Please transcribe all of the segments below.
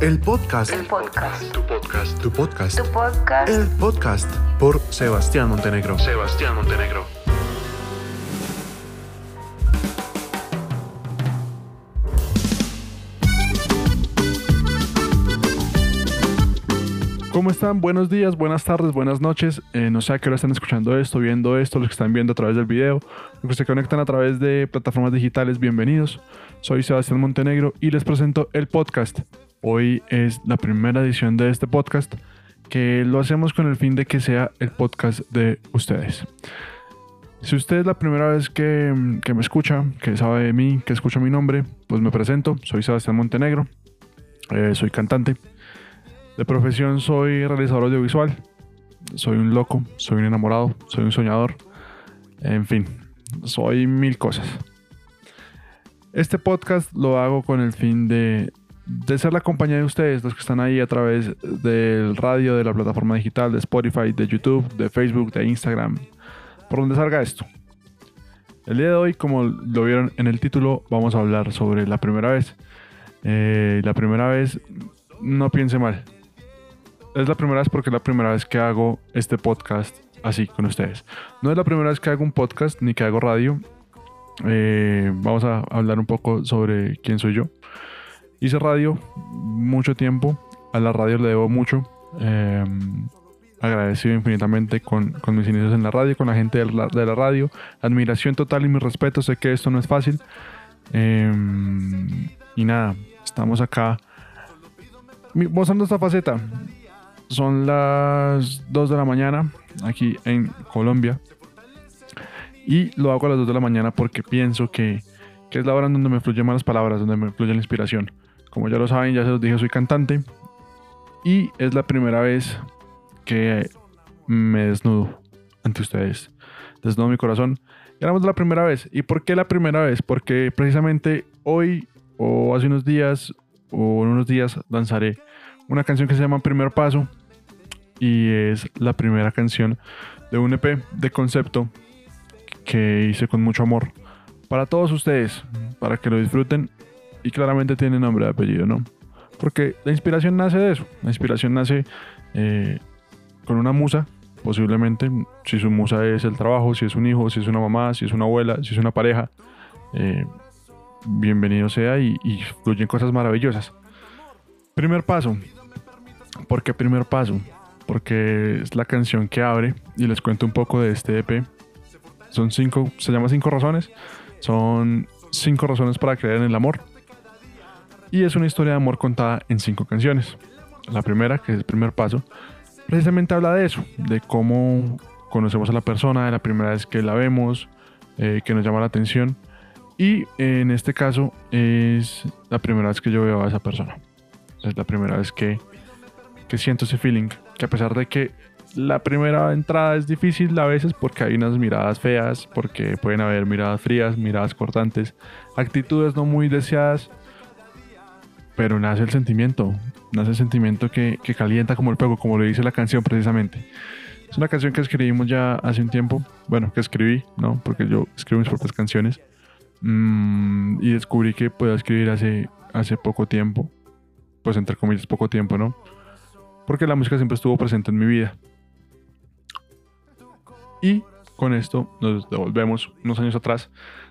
El podcast. El podcast. Tu podcast. Tu podcast. Tu podcast. El podcast por Sebastián Montenegro. Sebastián Montenegro. ¿Cómo están? Buenos días, buenas tardes, buenas noches. Eh, no sé a qué hora están escuchando esto, viendo esto, los que están viendo a través del video, los que se conectan a través de plataformas digitales, bienvenidos. Soy Sebastián Montenegro y les presento el podcast. Hoy es la primera edición de este podcast que lo hacemos con el fin de que sea el podcast de ustedes. Si usted es la primera vez que, que me escucha, que sabe de mí, que escucha mi nombre, pues me presento. Soy Sebastián Montenegro, eh, soy cantante. De profesión soy realizador audiovisual. Soy un loco, soy un enamorado, soy un soñador. En fin, soy mil cosas. Este podcast lo hago con el fin de, de ser la compañía de ustedes, los que están ahí a través del radio, de la plataforma digital, de Spotify, de YouTube, de Facebook, de Instagram, por donde salga esto. El día de hoy, como lo vieron en el título, vamos a hablar sobre la primera vez. Eh, la primera vez, no piense mal, es la primera vez porque es la primera vez que hago este podcast así con ustedes. No es la primera vez que hago un podcast ni que hago radio. Eh, vamos a hablar un poco sobre quién soy yo. Hice radio mucho tiempo. A la radio le debo mucho. Eh, agradecido infinitamente con, con, mis inicios en la radio, con la gente de la, de la, radio. Admiración total y mi respeto. Sé que esto no es fácil. Eh, y nada, estamos acá mostrando esta faceta son las 2 de la mañana aquí en Colombia. Y lo hago a las 2 de la mañana porque pienso que, que es la hora en donde me fluyen más las palabras, donde me fluye la inspiración. Como ya lo saben, ya se los dije, soy cantante. Y es la primera vez que me desnudo ante ustedes. Desnudo mi corazón. Y hablamos de la primera vez. ¿Y por qué la primera vez? Porque precisamente hoy o hace unos días o en unos días lanzaré una canción que se llama Primer Paso y es la primera canción de un EP de concepto que hice con mucho amor para todos ustedes, para que lo disfruten claramente tiene nombre de apellido, ¿no? Porque la inspiración nace de eso, la inspiración nace eh, con una musa, posiblemente, si su musa es el trabajo, si es un hijo, si es una mamá, si es una abuela, si es una pareja, eh, bienvenido sea y, y fluyen cosas maravillosas. Primer paso, ¿por qué primer paso? porque es la canción que abre y les cuento un poco de este EP. Son cinco, se llama Cinco Razones. Son cinco razones para creer en el amor. Y es una historia de amor contada en cinco canciones. La primera, que es el primer paso, precisamente habla de eso, de cómo conocemos a la persona, de la primera vez que la vemos, eh, que nos llama la atención. Y en este caso es la primera vez que yo veo a esa persona. Es la primera vez que, que siento ese feeling que a pesar de que la primera entrada es difícil a veces porque hay unas miradas feas, porque pueden haber miradas frías, miradas cortantes, actitudes no muy deseadas, pero nace el sentimiento, nace el sentimiento que, que calienta como el fuego, como lo dice la canción precisamente. Es una canción que escribimos ya hace un tiempo, bueno, que escribí, ¿no? Porque yo escribo mis propias canciones mmm, y descubrí que puedo escribir hace, hace poco tiempo, pues entre comillas poco tiempo, ¿no? porque la música siempre estuvo presente en mi vida. Y con esto nos devolvemos unos años atrás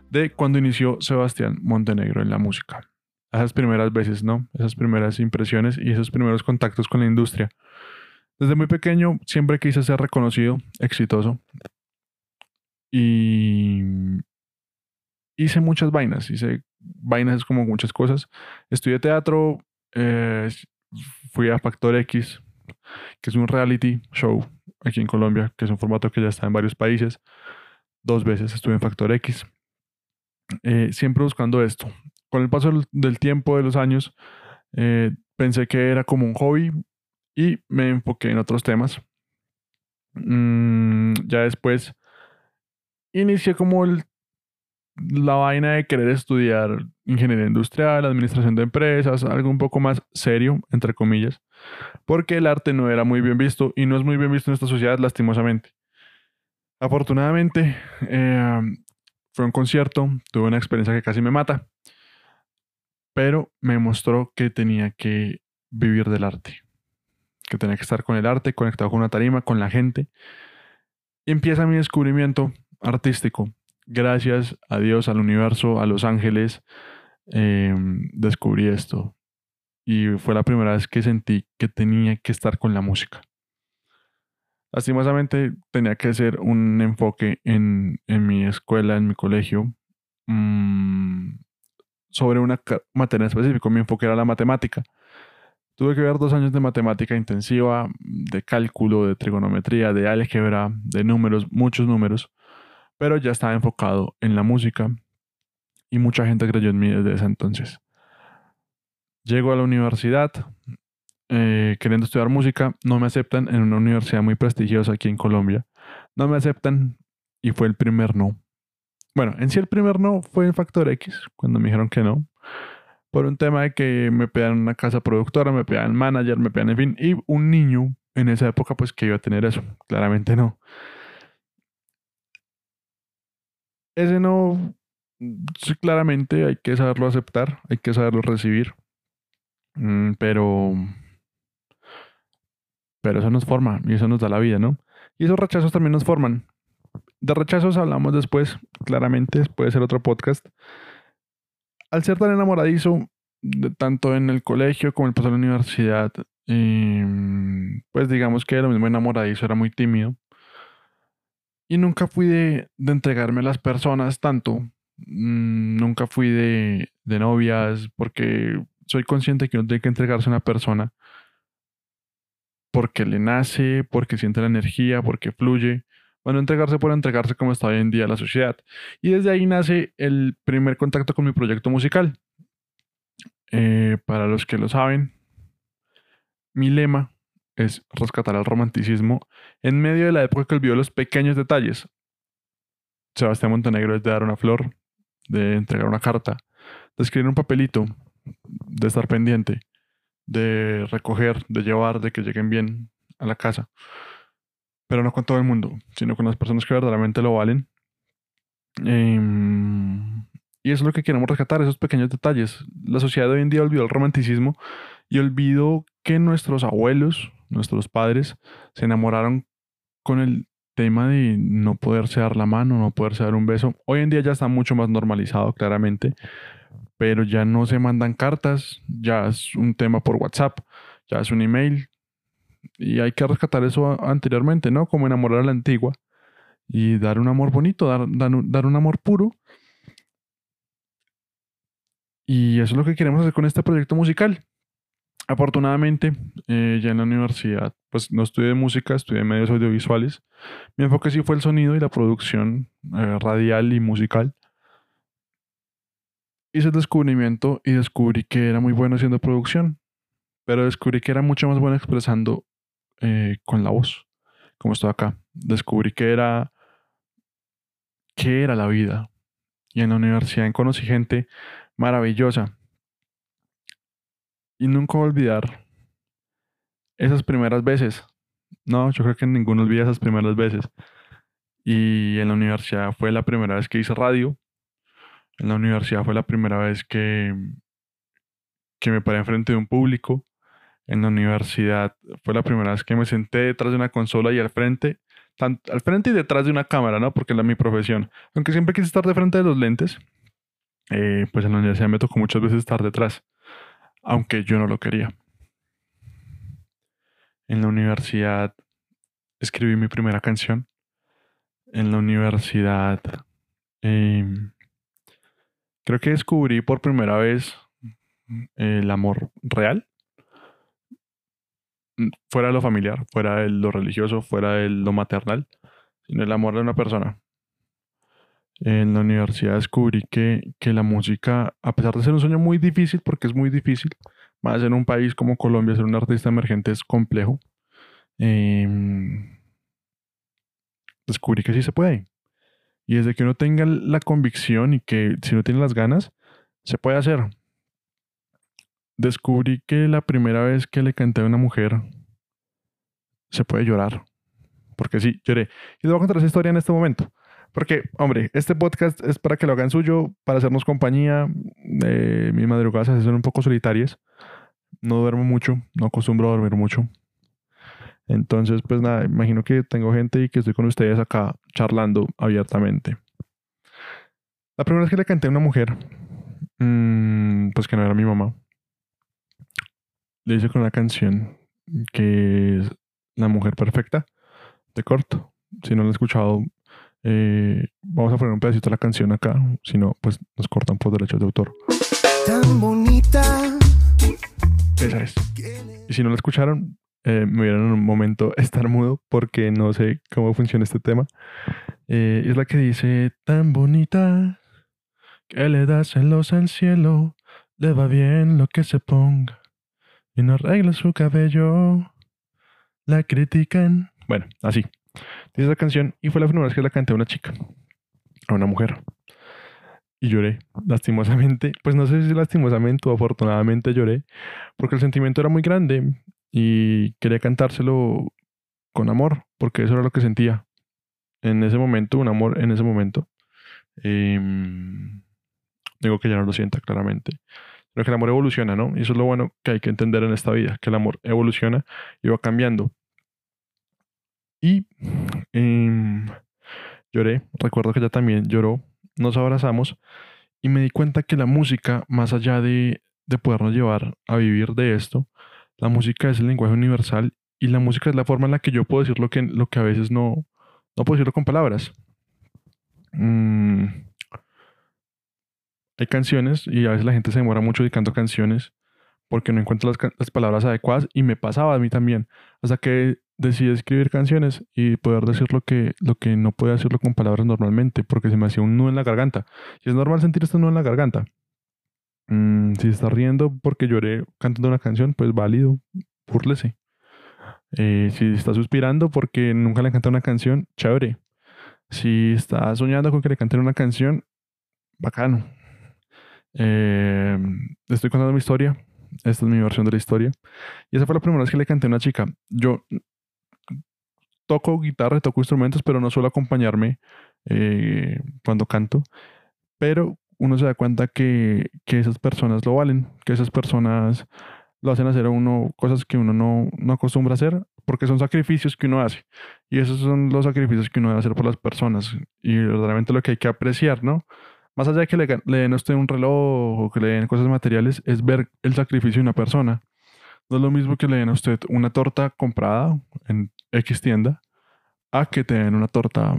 de cuando inició Sebastián Montenegro en la música. Esas primeras veces, ¿no? Esas primeras impresiones y esos primeros contactos con la industria. Desde muy pequeño siempre quise ser reconocido, exitoso. Y hice muchas vainas, hice vainas como muchas cosas. Estudié teatro, eh, fui a Factor X, que es un reality show aquí en Colombia, que es un formato que ya está en varios países. Dos veces estuve en Factor X. Eh, siempre buscando esto. Con el paso del tiempo, de los años, eh, pensé que era como un hobby y me enfoqué en otros temas. Mm, ya después inicié como el la vaina de querer estudiar ingeniería industrial, administración de empresas, algo un poco más serio, entre comillas, porque el arte no era muy bien visto y no es muy bien visto en esta sociedad lastimosamente. Afortunadamente, eh, fue un concierto, tuve una experiencia que casi me mata, pero me mostró que tenía que vivir del arte, que tenía que estar con el arte, conectado con una tarima, con la gente. Y empieza mi descubrimiento artístico. Gracias a Dios, al universo, a los ángeles, em, descubrí esto. Y fue la primera vez que sentí que tenía que estar con la música. Lastimosamente tenía que hacer un enfoque en, en mi escuela, en mi colegio, mm, sobre una materia específica. Mi enfoque era la matemática. Tuve que ver dos años de matemática intensiva, de cálculo, de trigonometría, de álgebra, de números, muchos números, pero ya estaba enfocado en la música y mucha gente creyó en mí desde ese entonces. Llego a la universidad eh, queriendo estudiar música, no me aceptan en una universidad muy prestigiosa aquí en Colombia. No me aceptan y fue el primer no. Bueno, en sí el primer no fue en Factor X, cuando me dijeron que no por un tema de que me pedan una casa productora, me pedan manager, me pedan, en fin, y un niño en esa época, pues que iba a tener eso, claramente no. Ese no, claramente hay que saberlo aceptar, hay que saberlo recibir, mm, pero, pero eso nos forma y eso nos da la vida, ¿no? Y esos rechazos también nos forman. De rechazos hablamos después, claramente, puede ser otro podcast al ser tan enamoradizo, tanto en el colegio como en el de la universidad, em, pues digamos que lo mismo enamoradizo, era muy tímido. Y nunca fui de, entregarme a las personas tanto. Mm, nunca fui de, de novias, porque soy consciente que uno tiene que entregarse a una persona porque le nace, porque siente la energía, porque fluye. Bueno, entregarse por entregarse como está hoy en día la sociedad. Y desde ahí nace el primer contacto con mi proyecto musical. Eh, para los que lo saben, mi lema es rescatar el romanticismo en medio de la época que olvidó los pequeños detalles. Sebastián Montenegro es de dar una flor, de entregar una carta, de escribir un papelito, de estar pendiente, de recoger, de llevar, de que lleguen bien a la casa pero no con todo el mundo, sino con las personas que verdaderamente lo valen. Em, y eso es lo que queremos rescatar, esos pequeños detalles. La sociedad de hoy en día olvidó el romanticismo y olvidó que nuestros abuelos, nuestros padres, se enamoraron con el tema de no poderse dar la mano, no poderse dar un beso. Hoy en día ya está mucho más normalizado, claramente, pero ya no se mandan cartas, ya es un tema por WhatsApp, ya es un email, y hay que rescatar eso anteriormente, ¿no? Como enamorar a la antigua y dar un amor bonito, dar, dar, un amor puro. Y eso es lo que queremos hacer con este proyecto musical. Afortunadamente, eh, ya en la universidad, pues no estudié música, estudié medios audiovisuales. Mi enfoque sí fue el sonido y la producción eh, radial y musical. Hice el descubrimiento y descubrí que era muy bueno haciendo producción, pero descubrí que era mucho más bueno expresando eh, con la voz, como estoy acá. Descubrí que era, que era la vida. Y en la universidad conocí gente maravillosa. Y nunca voy a olvidar esas primeras veces. No, yo creo que ninguno olvida esas primeras veces. Y en la universidad fue la primera vez que hice radio. En la universidad fue la primera vez que, que me paré enfrente de un público en la universidad fue la primera vez que me senté detrás de una consola y al frente, al frente y detrás de una cámara, ¿no? Porque es mi profesión. Aunque siempre quise estar de frente de los lentes, eh, pues en la universidad me tocó muchas veces estar detrás, aunque yo no lo quería. En la universidad escribí mi primera canción. En la universidad em, creo que descubrí por primera vez el amor real fuera de lo familiar, fuera de lo religioso, fuera de lo maternal, sino el amor de una persona. En la universidad descubrí que, la música, a pesar de ser un sueño muy difícil, porque es muy difícil, más en un país como Colombia, ser un artista emergente es complejo, em, descubrí que sí se puede. Y desde que uno tenga la convicción y que si uno tiene las ganas, se puede hacer descubrí que la primera vez que le canté a una mujer se puede llorar. Porque sí, lloré. Y les voy a contar esa historia en este momento. Porque, hombre, este podcast es para que lo hagan suyo, para hacernos compañía. Eh, mis madrugadas son un poco solitarias. no duermo mucho, no acostumbro a dormir mucho. Entonces, pues nada, imagino que tengo gente y que estoy con ustedes acá charlando abiertamente. La primera vez que le canté a una mujer, mm, pues que no era mi mamá, le hice con una canción que es La Mujer Perfecta, de corto. Si no la he escuchado, eh, vamos a poner un pedacito de la canción acá, si no, pues nos cortan por derechos de autor. tan bonita. Esa es. Y si no la escucharon, eh, me vieron en un momento estar mudo porque no sé cómo funciona este tema. Eh, es la que dice, tan bonita, que le da celos al cielo, le va bien lo que se ponga, y no arregla su cabello, la critican. Bueno, así. Dice esa canción y fue la primera vez que la canté a una chica, a una mujer. Y lloré, lastimosamente. Pues no sé si lastimosamente o afortunadamente lloré, porque el sentimiento era muy grande y quería cantárselo con amor, porque eso era lo que sentía. En ese momento, un amor en ese momento. Em, digo que ya no lo sienta claramente. Pero que el amor evoluciona, ¿no? Y eso es lo bueno que hay que entender en esta vida, que el amor evoluciona y va cambiando. Y em, lloré, recuerdo que ella también lloró, nos abrazamos y me di cuenta que la música, más allá de, de podernos llevar a vivir de esto, la música es el lenguaje universal y la música es la forma en la que yo puedo decir lo que, lo que a veces no, no puedo decirlo con palabras. Mm, hay canciones y a veces la gente se demora mucho dedicando canciones porque no encuentra las, las palabras adecuadas y me pasaba a mí también. Hasta que decidí escribir canciones y poder decir lo que, lo que no puedo decirlo con palabras normalmente porque se me hacía un nudo en la garganta. Y es normal sentir este nudo en la garganta. Mm, si está riendo porque lloré cantando una canción, pues válido, búrlese. Eh, si está suspirando porque nunca le cantado una canción, chévere. Si está soñando con que le canten una canción, bacano. Eh, estoy contando mi historia. Esta es mi versión de la historia. Y esa fue la primera vez que le canté a una chica. Yo toco guitarra, toco instrumentos, pero no suelo acompañarme eh, cuando canto. Pero uno se da cuenta que, que esas personas lo valen, que esas personas lo hacen hacer a uno cosas que uno no, no acostumbra a hacer, porque son sacrificios que uno hace. Y esos son los sacrificios que uno debe hacer por las personas. Y verdaderamente lo que hay que apreciar, ¿no? Más allá de que le, le den a usted un reloj o que le den cosas materiales, es ver el sacrificio de una persona. No es lo mismo que le den a usted una torta comprada en X tienda a que te den una torta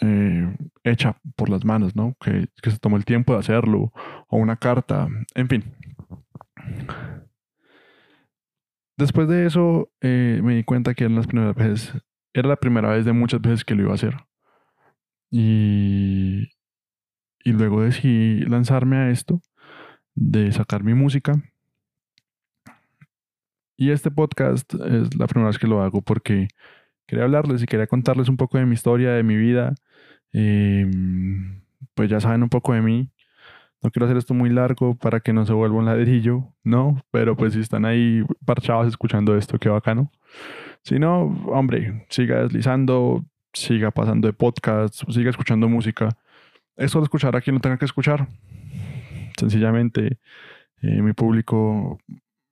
eh, hecha por las manos, ¿no? Que, que se tomó el tiempo de hacerlo, o una carta, en fin. Después de eso, eh, me di cuenta que eran las primeras veces, era la primera vez de muchas veces que lo iba a hacer. Y, y luego decidí lanzarme a esto, de sacar mi música. Y este podcast es la primera vez que lo hago porque quería hablarles y quería contarles un poco de mi historia, de mi vida. Eh, pues ya saben un poco de mí. No quiero hacer esto muy largo para que no se vuelva un ladrillo, ¿no? Pero pues si están ahí parchados escuchando esto, qué bacano. Si no, hombre, siga deslizando, siga pasando de podcast, siga escuchando música. Es solo escuchar a quien lo tenga que escuchar. Sencillamente, eh, mi público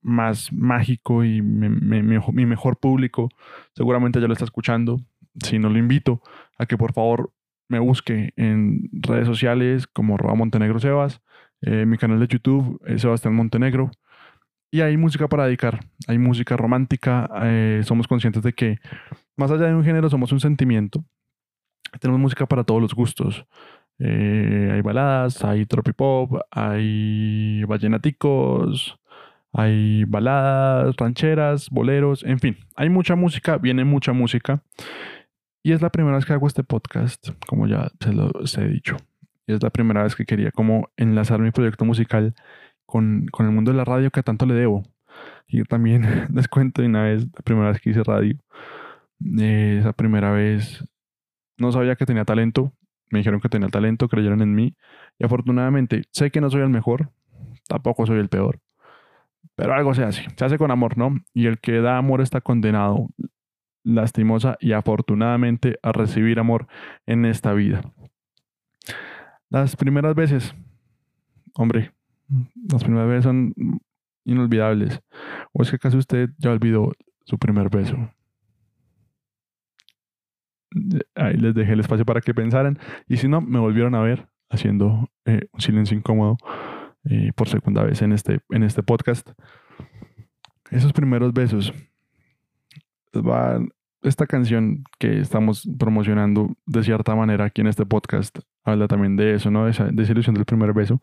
más mágico y mi, mejor público seguramente ya lo está escuchando. Si no, lo invito a que por favor me busque en redes sociales como arroba Montenegro Sebas, eh, mi canal de YouTube es Sebastián Montenegro. Y hay música para dedicar, hay música romántica, eh, somos conscientes de que más allá de un género somos un sentimiento. Tenemos música para todos los gustos. Eh, hay baladas, hay tropipop, hay vallenaticos, hay baladas, rancheras, boleros, en fin, hay mucha música, viene mucha música. Y es la primera vez que hago este podcast, como ya se lo he dicho. Es la primera vez que quería como enlazar mi proyecto musical con, con el mundo de la radio que tanto le debo. Y también les cuento una vez, la primera vez que hice radio, eh, esa primera vez no sabía que tenía talento, me dijeron que tenía talento, creyeron en mí. Y afortunadamente sé que no soy el mejor, tampoco soy el peor. Pero algo se hace, se hace con amor, ¿no? Y el que da amor está condenado lastimosa y afortunadamente a recibir amor en esta vida. Las primeras veces, hombre, las primeras veces son inolvidables. ¿O es que acaso usted ya olvidó su primer beso? Ahí les dejé el espacio para que pensaran. Y si no, me volvieron a ver haciendo eh, un silencio incómodo eh, por segunda vez en este, en este podcast. Esos primeros besos. Va, esta canción que estamos promocionando de cierta manera aquí en este podcast habla también de eso, ¿no? De esa, de esa ilusión del primer beso.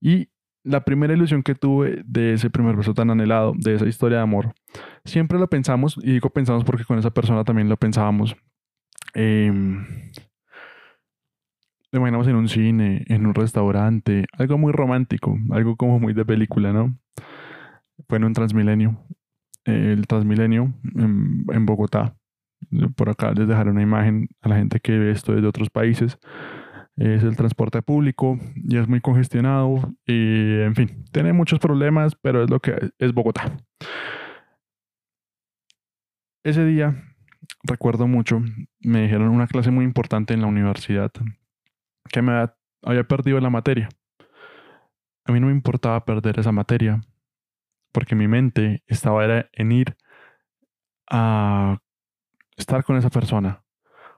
Y la primera ilusión que tuve de ese primer beso tan anhelado, de esa historia de amor, siempre lo pensamos, y digo pensamos porque con esa persona también lo pensábamos. Eh, imaginamos en un cine, en un restaurante, algo muy romántico, algo como muy de película, ¿no? Fue en un Transmilenio, el Transmilenio en, en Bogotá. Por acá les dejaré una imagen a la gente que ve esto desde otros países es el transporte público y es muy congestionado y en fin, tiene muchos problemas, pero es lo que es Bogotá. Ese día, recuerdo mucho, me dijeron una clase muy importante en la universidad que me había, perdido la materia. A mí no me importaba perder esa materia porque mi mente estaba en ir a estar con esa persona,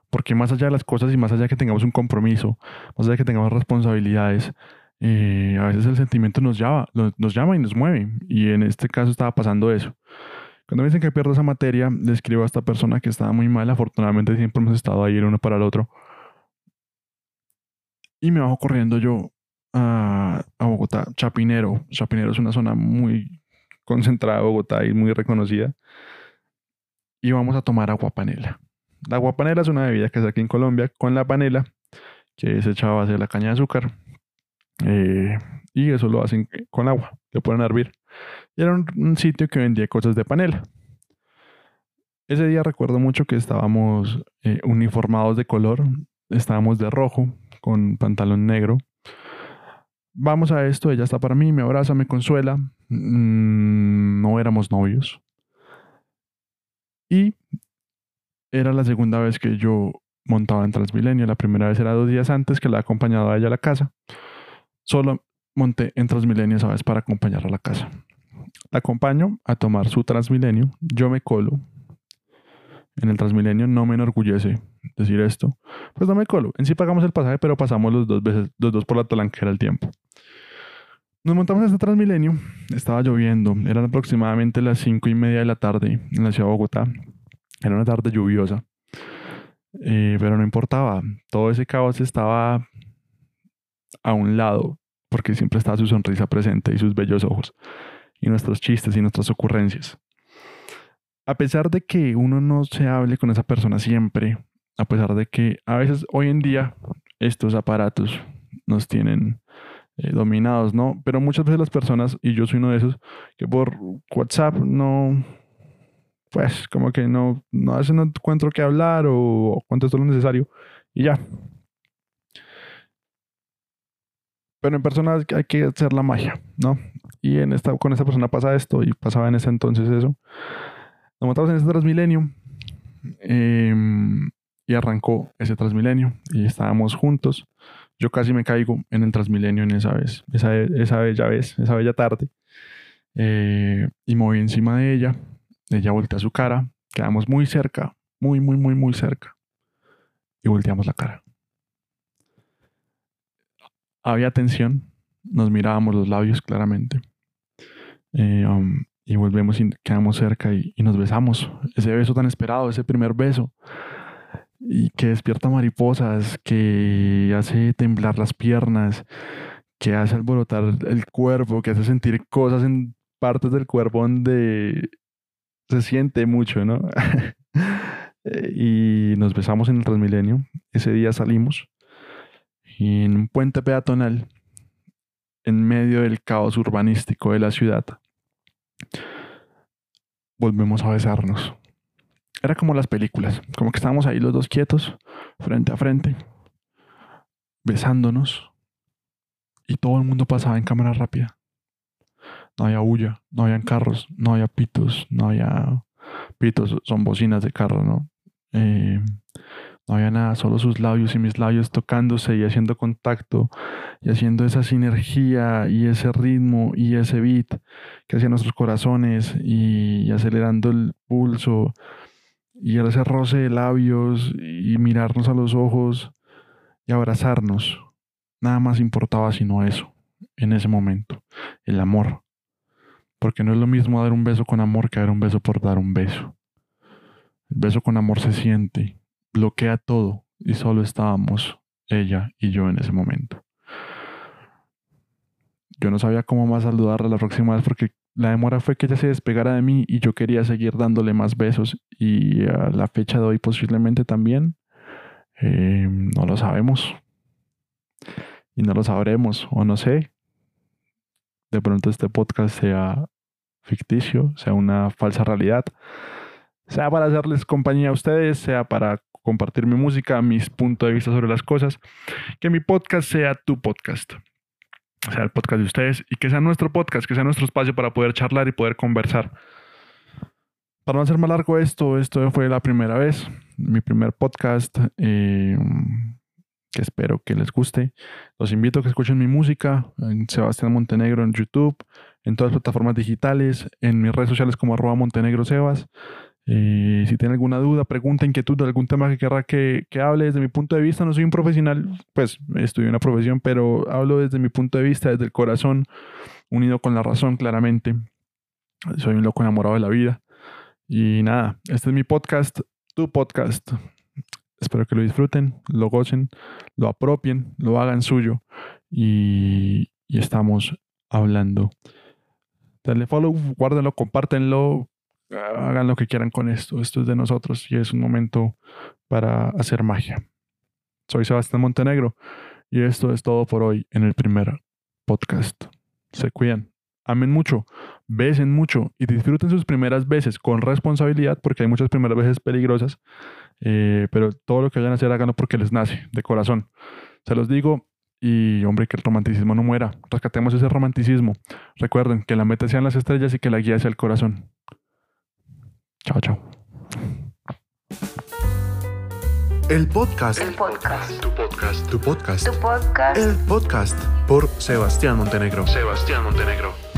porque más allá de las cosas y más allá de que tengamos un compromiso, más allá de que tengamos responsabilidades, eh, a veces el sentimiento nos llama, nos llama y nos mueve. Y en este caso estaba pasando eso. Cuando me dicen que pierdo esa materia, le escribo a esta persona que estaba muy mal. Afortunadamente siempre hemos estado ahí el uno para el otro. Y me bajo corriendo yo a, a Bogotá, Chapinero. Chapinero es una zona muy concentrada de Bogotá y muy reconocida. Y vamos a tomar agua panela. La agua panela es una bebida que se aquí en Colombia con la panela, que es echada a base de la caña de azúcar. Eh, y eso lo hacen con agua, le a hervir. Y era un, sitio que vendía cosas de panela. Ese día recuerdo mucho que estábamos eh, uniformados de color, estábamos de rojo, con pantalón negro. Vamos a esto, ella está para mí, me abraza, me consuela. Mm, no éramos novios. Y era la segunda vez que yo montaba en Transmilenio. La primera vez era dos días antes que la he acompañado a ella a la casa. Solo monté en Transmilenio esa vez para acompañarla a la casa. La acompaño a tomar su Transmilenio. Yo me colo en el Transmilenio. No me enorgullece decir esto. Pues no me colo. En sí pagamos el pasaje, pero pasamos los dos veces, los dos por la talanquera el tiempo. Nos montamos en este Transmilenio. Estaba lloviendo. Eran aproximadamente las cinco y media de la tarde en la ciudad de Bogotá. Era una tarde lluviosa. Eh, pero no importaba. Todo ese caos estaba a un lado, porque siempre estaba su sonrisa presente y sus bellos ojos, y nuestros chistes y nuestras ocurrencias. A pesar de que uno no se hable con esa persona siempre, a pesar de que a veces hoy en día estos aparatos nos tienen eh, dominados, ¿no? Pero muchas veces las personas, y yo soy uno de esos, que por WhatsApp no, pues como que no, no, a veces no encuentro qué hablar o, contesto lo necesario y ya. Pero en persona hay que hacer la magia, ¿no? Y en esta, con esta persona pasa esto y pasaba en ese entonces eso. Nos montamos en ese Transmilenio eh, y arrancó ese Transmilenio y estábamos juntos. Yo casi me caigo en el Transmilenio en esa vez, esa, esa bella vez, esa bella tarde. Eh, y voy encima de ella ella voltea su cara, quedamos muy cerca, muy, muy, muy, muy cerca. Y volteamos la cara. Había tensión, nos mirábamos los labios claramente. Eh, um, y volvemos y quedamos cerca y, nos besamos. Ese beso tan esperado, ese primer beso. Y que despierta mariposas, que hace temblar las piernas, que hace alborotar el cuerpo, que hace sentir cosas en partes del cuerpo donde se siente mucho, ¿no? y nos besamos en el Transmilenio. Ese día salimos en un puente peatonal, en medio del caos urbanístico de la ciudad, volvemos a besarnos. Era como las películas, como que estábamos ahí los dos quietos, frente a frente, besándonos, y todo el mundo pasaba en cámara rápida no había bulla, no habían carros, no había pitos, no había pitos, son bocinas de carro, ¿no? Eh, No había nada, solo sus labios y mis labios tocándose y haciendo contacto y haciendo esa sinergia y ese ritmo y ese beat que hacía nuestros corazones y, acelerando el pulso y ese roce de labios y mirarnos a los ojos y abrazarnos. Nada más importaba sino eso en ese momento, el amor. Porque no es lo mismo dar un beso con amor que dar un beso por dar un beso. El beso con amor se siente, bloquea todo y solo estábamos ella y yo en ese momento. Yo no sabía cómo más saludarla la próxima vez porque la demora fue que ella se despegara de mí y yo quería seguir dándole más besos y a la fecha de hoy posiblemente también. Eh, no lo sabemos. Y no lo sabremos, o no sé. De pronto este podcast sea ficticio, sea una falsa realidad. Sea para hacerles compañía a ustedes, sea para compartir mi música, mis puntos de vista sobre las cosas. Que mi podcast sea tu podcast sea el podcast de ustedes y que sea nuestro podcast, que sea nuestro espacio para poder charlar y poder conversar. Para no hacer más largo esto, esto fue la primera vez, mi primer podcast, eh, que espero que les guste. Los invito a que escuchen mi música en Sebastián Montenegro en YouTube, en todas las plataformas digitales, en mis redes sociales como arroba Montenegro Sebas. Eh, si tienen alguna duda, pregunta, inquietud algún tema que querrá que, que, hable desde mi punto de vista, no soy un profesional, pues estudio una profesión, pero hablo desde mi punto de vista, desde el corazón, unido con la razón, claramente. Soy un loco enamorado de la vida. Y nada, este es mi podcast, tu podcast. Espero que lo disfruten, lo gocen, lo apropien, lo hagan suyo. Y, y estamos hablando. Denle follow, guárdenlo, compártenlo, hagan lo que quieran con esto. Esto es de nosotros y es un momento para hacer magia. Soy Sebastián Montenegro y esto es todo por hoy en el primer podcast. Se cuidan, amen mucho, besen mucho y disfruten sus primeras veces con responsabilidad porque hay muchas primeras veces peligrosas, eh, pero todo lo que vayan a hacer háganlo porque les nace, de corazón. Se los digo y hombre, que el romanticismo no muera. Rescatemos ese romanticismo. Recuerden que la meta sean las estrellas y que la guía sea el corazón. Chao, chao. El podcast. El podcast. Tu podcast. Tu podcast. Tu podcast. El podcast por Sebastián Montenegro. Sebastián Montenegro.